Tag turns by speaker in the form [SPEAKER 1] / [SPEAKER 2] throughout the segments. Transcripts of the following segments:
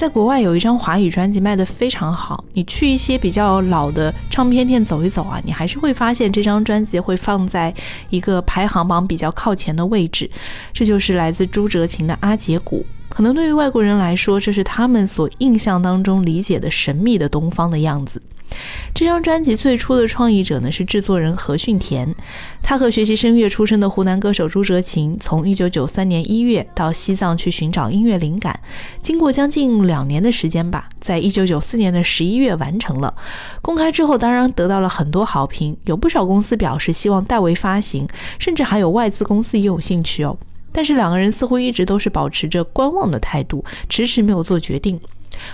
[SPEAKER 1] 在国外有一张华语专辑卖得非常好，你去一些比较老的唱片店走一走啊，你还是会发现这张专辑会放在一个排行榜比较靠前的位置。这就是来自朱哲琴的《阿杰鼓》。可能对于外国人来说，这是他们所印象当中理解的神秘的东方的样子。这张专辑最初的创意者呢是制作人何训田，他和学习声乐出身的湖南歌手朱哲琴，从1993年1月到西藏去寻找音乐灵感，经过将近两年的时间吧，在1994年的11月完成了。公开之后，当然得到了很多好评，有不少公司表示希望代为发行，甚至还有外资公司也有兴趣哦。但是两个人似乎一直都是保持着观望的态度，迟迟没有做决定。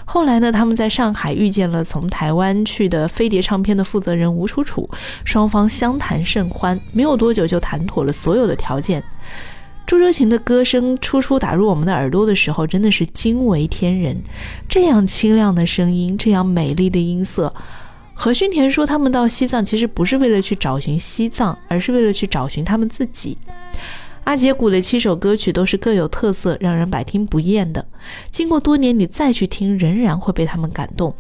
[SPEAKER 1] 后来呢，他们在上海遇见了从台湾去的飞碟唱片的负责人吴楚楚，双方相谈甚欢，没有多久就谈妥了所有的条件。朱哲琴的歌声初初打入我们的耳朵的时候，真的是惊为天人。这样清亮的声音，这样美丽的音色。何训田说，他们到西藏其实不是为了去找寻西藏，而是为了去找寻他们自己。阿杰古的七首歌曲都是各有特色，让人百听不厌的。经过多年，你再去听，仍然会被他们感动。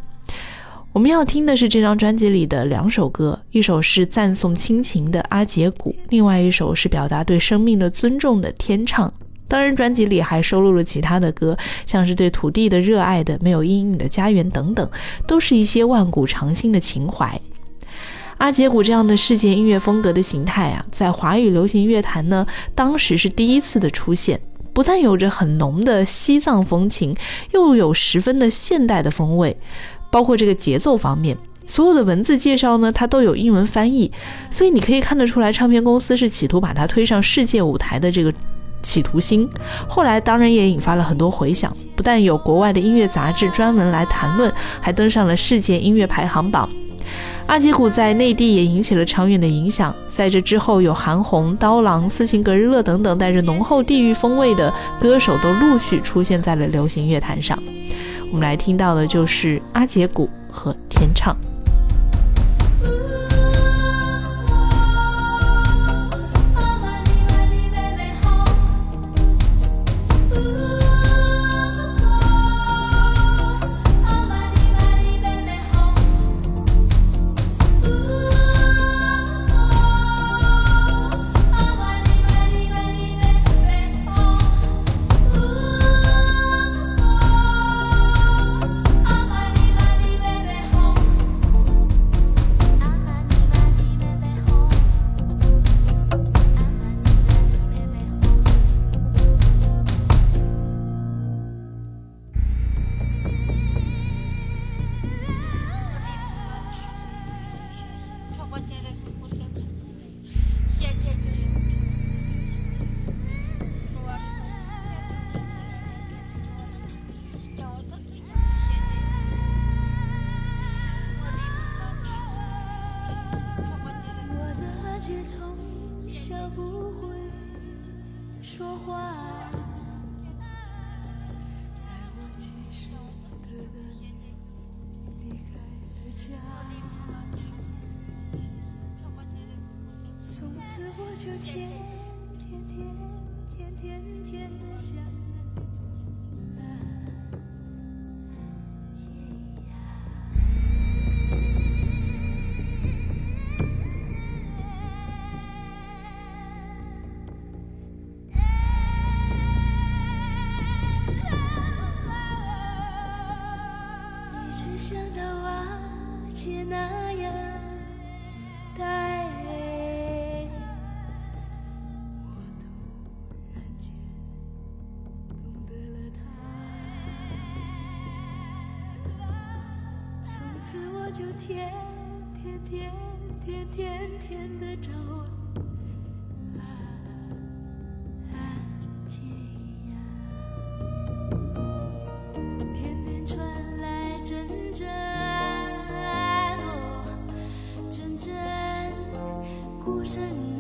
[SPEAKER 1] 我们要听的是这张专辑里的两首歌，一首是赞颂亲情的《阿杰古》，另外一首是表达对生命的尊重的《天唱》。当然，专辑里还收录了其他的歌，像是对土地的热爱的《没有阴影的家园》等等，都是一些万古长新的情怀。阿杰古这样的世界音乐风格的形态啊，在华语流行乐坛呢，当时是第一次的出现。不但有着很浓的西藏风情，又有十分的现代的风味。包括这个节奏方面，所有的文字介绍呢，它都有英文翻译，所以你可以看得出来，唱片公司是企图把它推上世界舞台的这个企图心。后来当然也引发了很多回响，不但有国外的音乐杂志专门来谈论，还登上了世界音乐排行榜。阿吉古在内地也引起了长远的影响，在这之后，有韩红、刀郎、斯琴格日乐等等带着浓厚地域风味的歌手都陆续出现在了流行乐坛上。我们来听到的就是阿杰古和天唱。
[SPEAKER 2] 从此我就天天天天天天的想，一直想到瓦解那样。天天天天天天的找安安静呀，天边传来阵阵哦阵阵鼓声。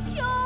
[SPEAKER 2] 求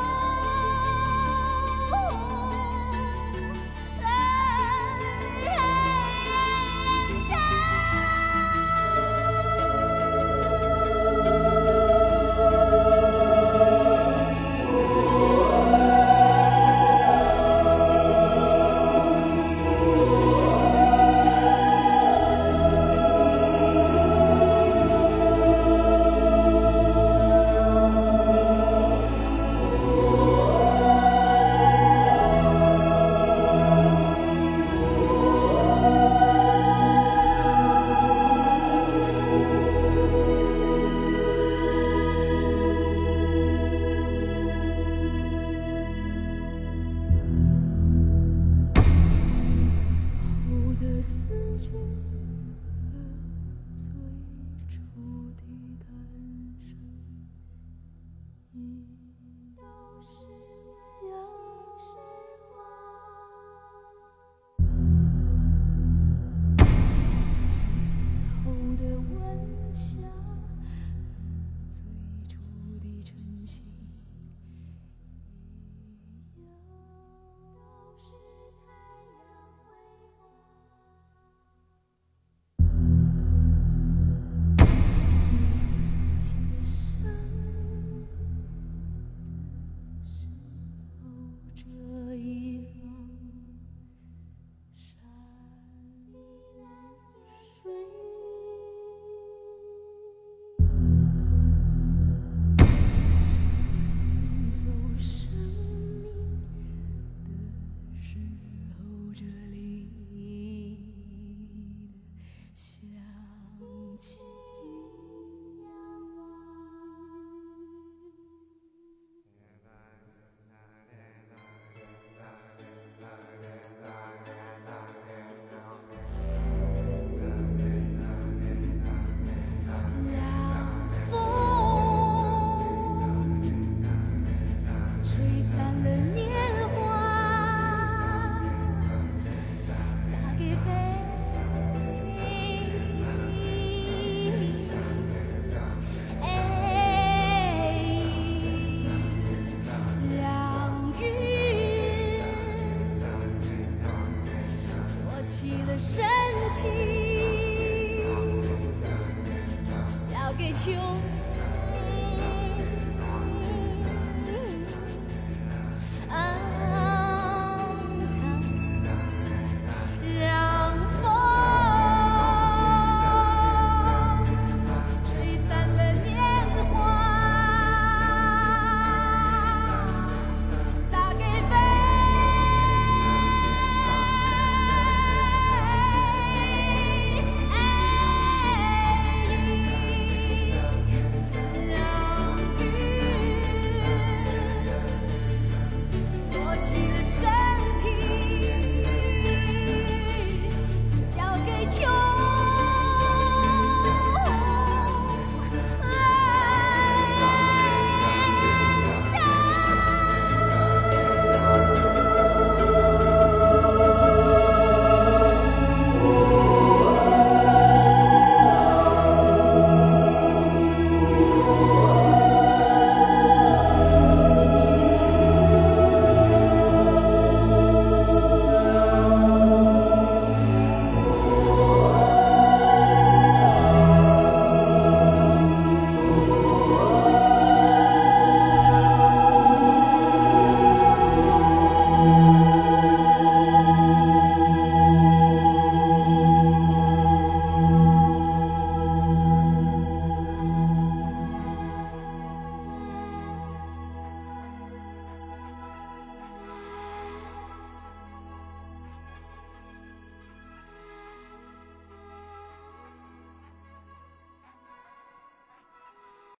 [SPEAKER 2] 秋。